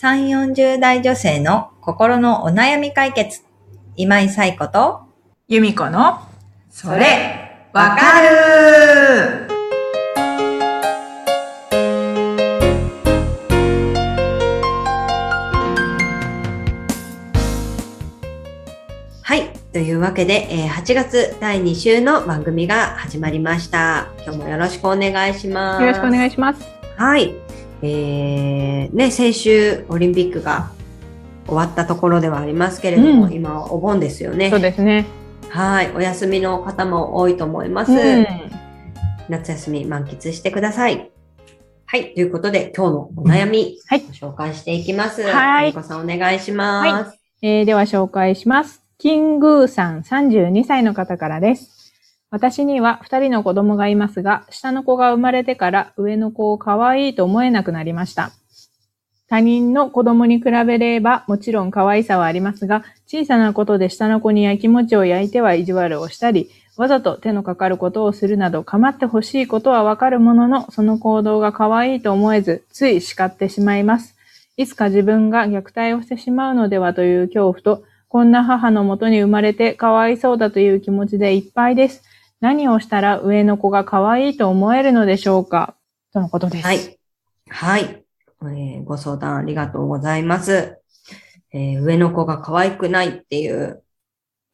3、40代女性の心のお悩み解決。今井彩子と、由美子の、それ、わかるはい。というわけで、えー8月第2週の番組が始まりました。今日もよろしくお願いします。よろしくお願いします。はい。えー、ね、先週オリンピックが終わったところではありますけれども、うん今はお盆ですよねそう。ですね。はい。お休みの方も多いと思います。うん夏休み満喫してください。はい。ということで、今日のお悩み、はいご紹介していきます。はいさんお願いします。えーでは紹介します。キングーさん32歳の方からです。私には2人の子供がいますが、下の子が生まれてから上の子を可愛いと思えなくなりました。他人の子供に比べればもちろん可愛さはありますが、小さなことで下の子にやきもちを焼いては意地悪をしたり、わざと手のかかることをするなど構ってほしいことはわかるものの、その行動が可愛いと思えず、つい叱ってしまいます。いつか自分が虐待をしてしまうのではという恐怖と、こんな母のもとに生まれてかわいそうだという気持ちでいっぱいです。何をしたら上の子が可愛いと思えるのでしょうか？とのことです。はい。はい。えーご相談ありがとうございます。えー上の子が可愛くないっていう、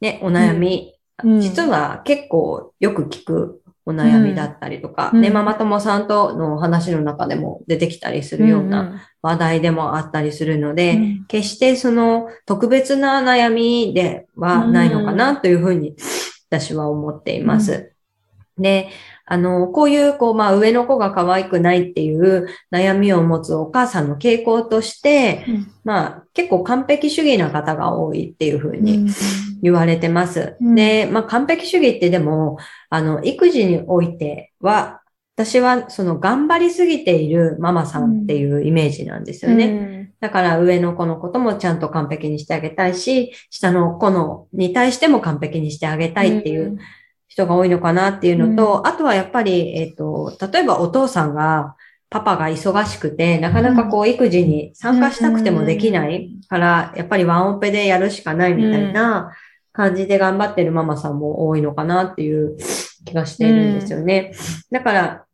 ね、お悩み、うん実は結構よく聞くお悩みだったりとか、うんね、ママ友さんとのお話の中でも出てきたりするような話題でもあったりするので、うん決してその特別な悩みではないのかなというふうに私は思っています。で、あの、こういう、こう、まあ、上の子が可愛くないっていう悩みを持つお母さんの傾向として、うんまあ、結構完璧主義な方が多いっていうふううんに言われてます。うんで、まあ、完璧主義ってでも、あの、育児においては、私はその頑張りすぎているママさんっていうイメージなんですよね。だから上の子のこともちゃんと完璧にしてあげたいし、下の子のに対しても完璧にしてあげたいっていう人が多いのかなっていうのと、あとはやっぱり、えっ、と、例えばお父さんが、パパが忙しくて、なかなかこう育児に参加したくてもできないから、やっぱりワンオペでやるしかないみたいな感じで頑張ってるママさんも多いのかなっていう気がしているんですよね。だから、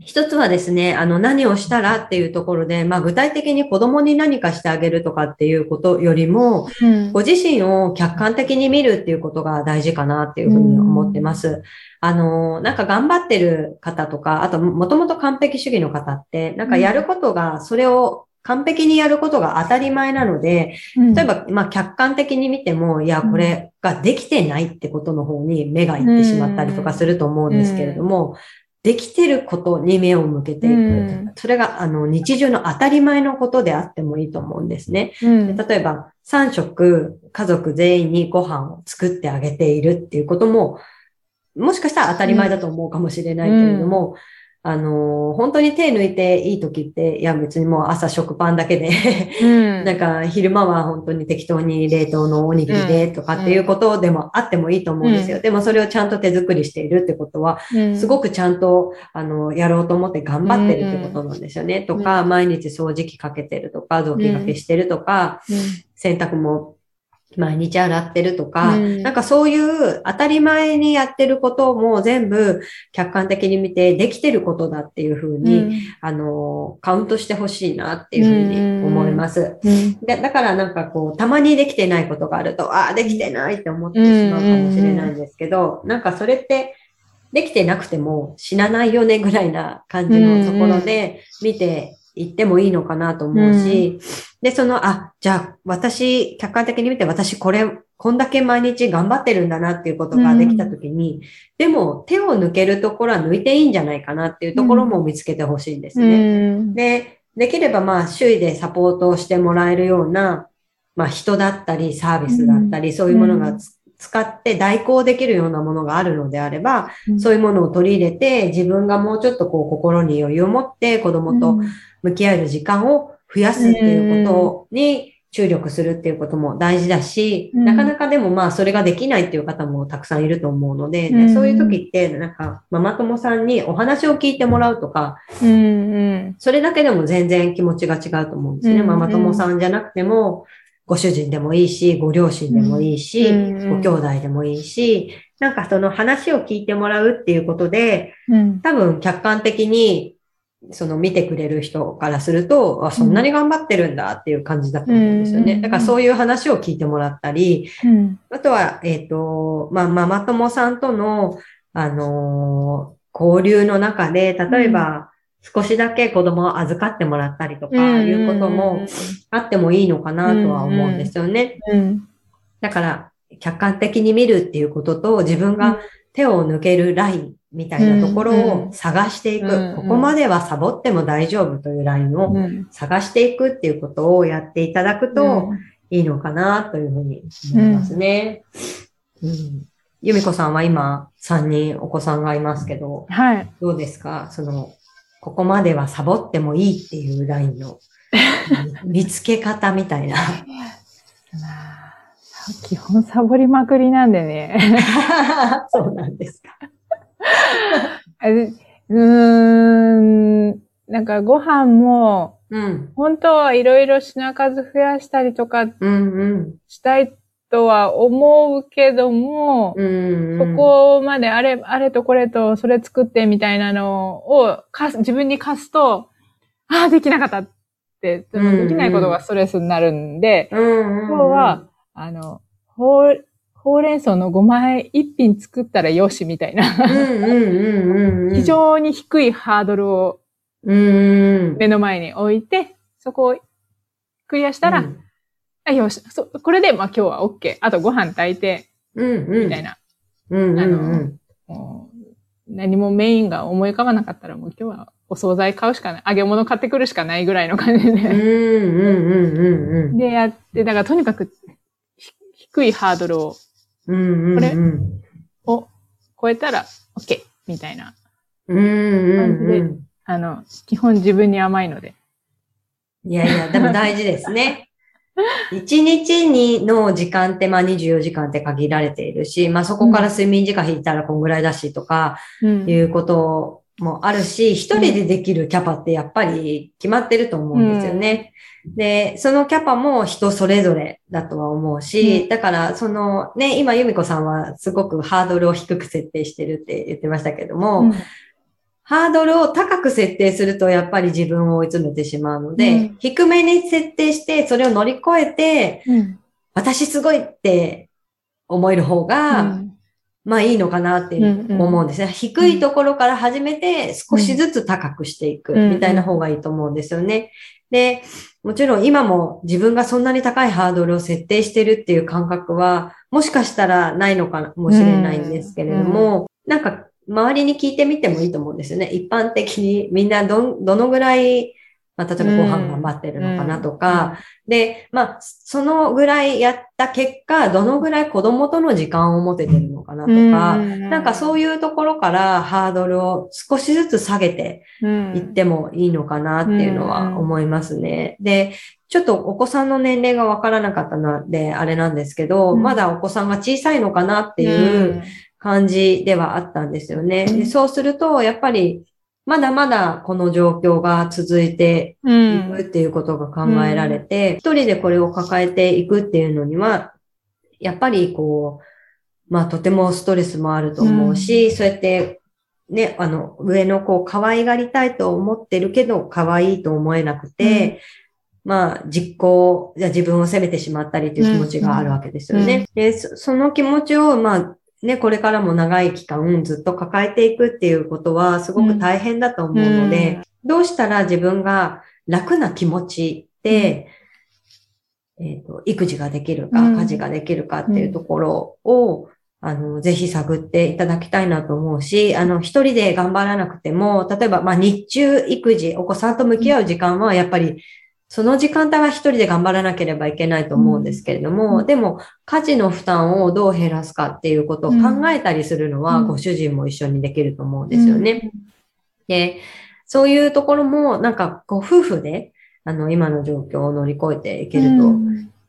一つはですね、あの、何をしたらっていうところで、まあ具体的に子供に何かしてあげるとかっていうことよりも、うん。ご自身を客観的に見るっていうことが大事かなっていうふうに思ってます。あの、なんか頑張ってる方とか、あともともと完璧主義の方って、なんかやることが、それを完璧にやることが当たり前なので、例えば、まあ客観的に見ても、いや、これができてないってことの方に目がいってしまったりとかすると思うんですけれども、できてることに目を向けていく。うんそれが、あの、日常の当たり前のことであってもいいと思うんですね。うんで例えば、3食家族全員にご飯を作ってあげているっていうことも、もしかしたら当たり前だと思うかもしれないけれども、あのー本当に手抜いていい時って、いや別にもう朝食パンだけでうん。なんか昼間は本当に適当に冷凍のおにぎりでとかっていうことでもあってもいいと思うんですよ。でもそれをちゃんと手作りしているってことは、すごくちゃんと、あの、やろうと思って頑張ってるってことなんですよね。とか、毎日掃除機かけてるとか、雑巾がけしてるとか、洗濯も毎日洗ってるとか、うん。なんかそういう当たり前にやってることも全部客観的に見てできてることだっていうふうに、あの、カウントしてほしいなっていうふうに思います。でだからなんかこう、たまにできてないことがあると、ああ、できてないって思ってしまうかもしれないんですけど、なんかそれって、できてなくても死なないよねぐらいな感じのところで見ていってもいいのかなと思うし、で、その、あ、じゃあ私、客観的に見て私これ、こんだけ毎日頑張ってるんだなっていうことができたときに、でも手を抜けるところは抜いていいんじゃないかなっていうところも見つけてほしいんですね。で、できればまあ周囲でサポートをしてもらえるような、まあ人だったりサービスだったり、そういうものがつ使って代行できるようなものがあるのであれば、そういうものを取り入れて、自分がもうちょっとこう心に余裕を持って子供と向き合える時間を増やすっていうことに注力するっていうことも大事だし、うん。なかなかでもまあそれができないっていう方もたくさんいると思うので、うん。でそういう時ってなんかママ友さんにお話を聞いてもらうとか、うんうん。それだけでも全然気持ちが違うと思うんですね。うん。ママ友さんじゃなくても、ご主人でもいいし、ご両親でもいいし、うんご兄弟でもいいし、なんかその話を聞いてもらうっていうことで、うん。多分客観的に、その見てくれる人からすると、あ、そんなに頑張ってるんだっていう感じだと思うんですよね。うんだからそういう話を聞いてもらったり、うん。あとは、えっ、と、まあ、ママ友さんとの、あのー交流の中で、例えば、少しだけ子供を預かってもらったりとか、いうこともあってもいいのかなとは思うんですよね。うん。だから、客観的に見るっていうことと、自分が手を抜けるラインみたいなところを探していく。うんここまではサボっても大丈夫というラインをうん。探していくっていうことをやっていただくといいのかなというふうに思いますね。うん由美子さんは今3人お子さんがいますけど、はい。どうですか？その、ここまではサボってもいいっていうラインの 見つけ方みたいな。まあ基本サボりまくりなんでね。そうなんですか。うーん。なんかご飯も、うん。本当はいろいろ品数増やしたりとかうんうん。したいとは思うけども、うんうん。そこまであれ、あれとこれとそれ作ってみたいなのを自分に課すと、ああ、できなかったって、そのできないことがストレスになるんで、うんうんうん、今日は、あの、ほう、ほうれん草の5枚一品作ったらよしみたいな。非常に低いハードルを。目の前に置いて、そこをクリアしたら、うんあよし、そ、これで、まあ今日は OK。あとご飯炊いて、うんうん。みたいな。うんうんあのうん。もう何もメインが思い浮かばなかったら、もう今日はお惣菜買うしかない。揚げ物買ってくるしかないぐらいの感じで。うんうんうんうん。で、やって、だからとにかく、ひ低いハードルを、うんうんうん。これを超えたら OK。みたいな。うんうんうん。あの、基本自分に甘いので。いやいや、でも大事ですね。一日にの時間って、まあ24時間って限られているし、まあそこから睡眠時間引いたらこんぐらいだしとかうん。いうこともあるし、一人でできるキャパってやっぱり決まってると思うんですよね。で、そのキャパも人それぞれだとは思うし、うん。だからそのね、今由美子さんはすごくハードルを低く設定してるって言ってましたけども、うんハードルを高く設定するとやっぱり自分を追い詰めてしまうので、うん。低めに設定してそれを乗り越えて、うん。私すごいって思える方が、うん。まあいいのかなって思うんですね。低いところから始めて少しずつ高くしていくうん。みたいな方がいいと思うんですよね。で、もちろん今も自分がそんなに高いハードルを設定してるっていう感覚は、もしかしたらないのかもしれないんですけれども、なんか周りに聞いてみてもいいと思うんですよね。一般的にみんなどん、どのぐらい、まあ、例えばご飯頑張ってるのかなとか、で、まあ、そのぐらいやった結果、どのぐらい子供との時間を持ててるのかなとか、なんかそういうところからハードルを少しずつ下げていってもいいのかなっていうのは思いますね。で、ちょっとお子さんの年齢がわからなかったので、あれなんですけど、うん。まだお子さんが小さいのかなっていう感じではあったんですよね。うん。でそうすると、やっぱり、まだまだこの状況が続いてういんくっていうことが考えられて、一人でこれを抱えていくっていうのには、やっぱりこう、まあとてもストレスもあると思うし、そうやって、ね、あの、上の子を可愛がりたいと思ってるけど、可愛いと思えなくて、まあ、実行、じゃあ自分を責めてしまったりという気持ちがあるわけですよね。で、そその気持ちを、まあ、ね、これからも長い期間ずっと抱えていくっていうことはすごく大変だと思うので、どうしたら自分が楽な気持ちで、えっ、と、育児ができるか、うん。家事ができるかっていうところを、あの、ぜひ探っていただきたいなと思うし、あの、一人で頑張らなくても、例えば、まあ、日中育児、お子さんと向き合う時間は、やっぱり、その時間帯は一人で頑張らなければいけないと思うんですけれども、うん。でも、家事の負担をどう減らすかっていうことを考えたりするのは、うん。ご主人も一緒にできると思うんですよね。で、そういうところも、なんか、こう、夫婦で、あの、今の状況を乗り越えていけると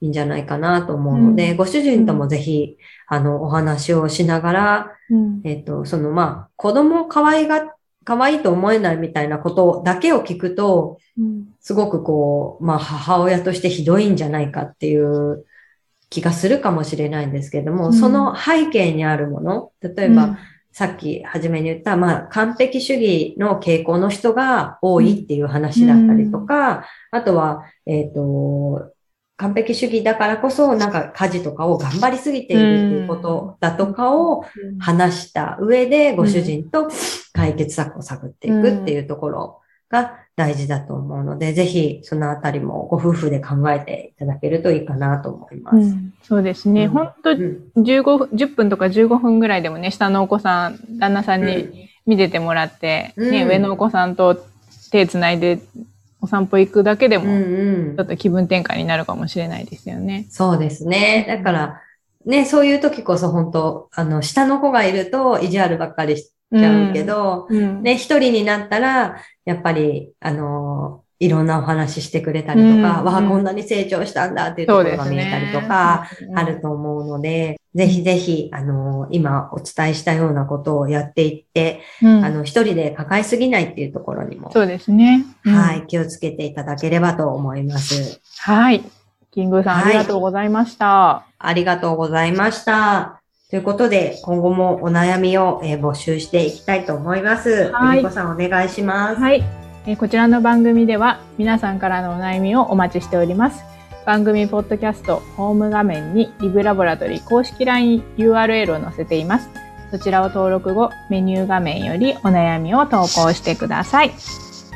いいんじゃないかなと思うので、うん、ご主人ともぜひ、あの、お話をしながら、うん、えっ、と、その、まあ、子供を可愛が、可愛いと思えないみたいなことだけを聞くと、うん、すごくこう、まあ、母親としてひどいんじゃないかっていう気がするかもしれないんですけども、その背景にあるもの、例えば、さっき初めに言った、まあ、完璧主義の傾向の人が多いっていう話だったりとか、あとは、えっ、ー、と、完璧主義だからこそ、なんか家事とかを頑張りすぎているっていうことだとかを話した上で、ご主人と解決策を探っていくっていうところが大事だと思うので、ぜひそのあたりもご夫婦で考えていただけるといいかなと思います。うん、そうですね。本当、15分、10分とか15分ぐらいでもね、下のお子さん、旦那さんに見ててもらって、ね、上のお子さんと手つないでお散歩行くだけでも、ちょっと気分転換になるかもしれないですよね。そうですね。だから、ね、そういう時こそ本当、あの、下の子がいると意地悪ばっかりしちゃうけど、うんうん、ね、一人になったら、やっぱり、あの、いろんなお話してくれたりとか、うん、わあ、こんなに成長したんだっていうところが見えたりとか、あると思うので、ぜひぜひ、あの、今お伝えしたようなことをやっていって、うん、あの、一人で抱えすぎないっていうところにも、そうですね。うん、はい、気をつけていただければと思います。はい。キングさん、ありがとうございました、ありがとうございました。ということで、今後もお悩みを、えー、募集していきたいと思います。はい。こさん、お願いします。はい。えー、こちらの番組では、皆さんからのお悩みをお待ちしております。番組ポッドキャストホーム画面にリブラボラトリ公式 LINE URL を載せています。そちらを登録後、メニュー画面よりお悩みを投稿してください。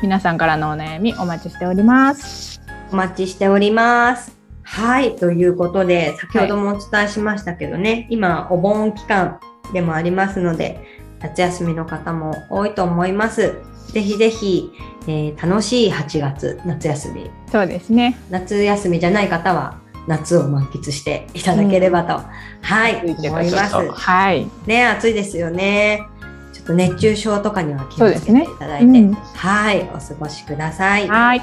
皆さんからのお悩みお待ちしております。お待ちしております。はい。ということで、先ほどもお伝えしましたけどね、はい、今、お盆期間でもありますので、夏休みの方も多いと思います。ぜひぜひ、えー、楽しい8月、夏休み。そうですね。夏休みじゃない方は、夏を満喫していただければと、うん、はい、思います。はい。ね、暑いですよね。ちょっと熱中症とかには気をつけていただいて、ねうん、はい、お過ごしください。はい。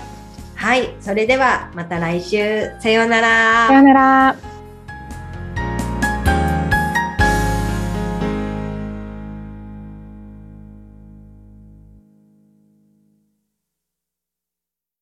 はい、それではまた来週。さようなら。さようなら。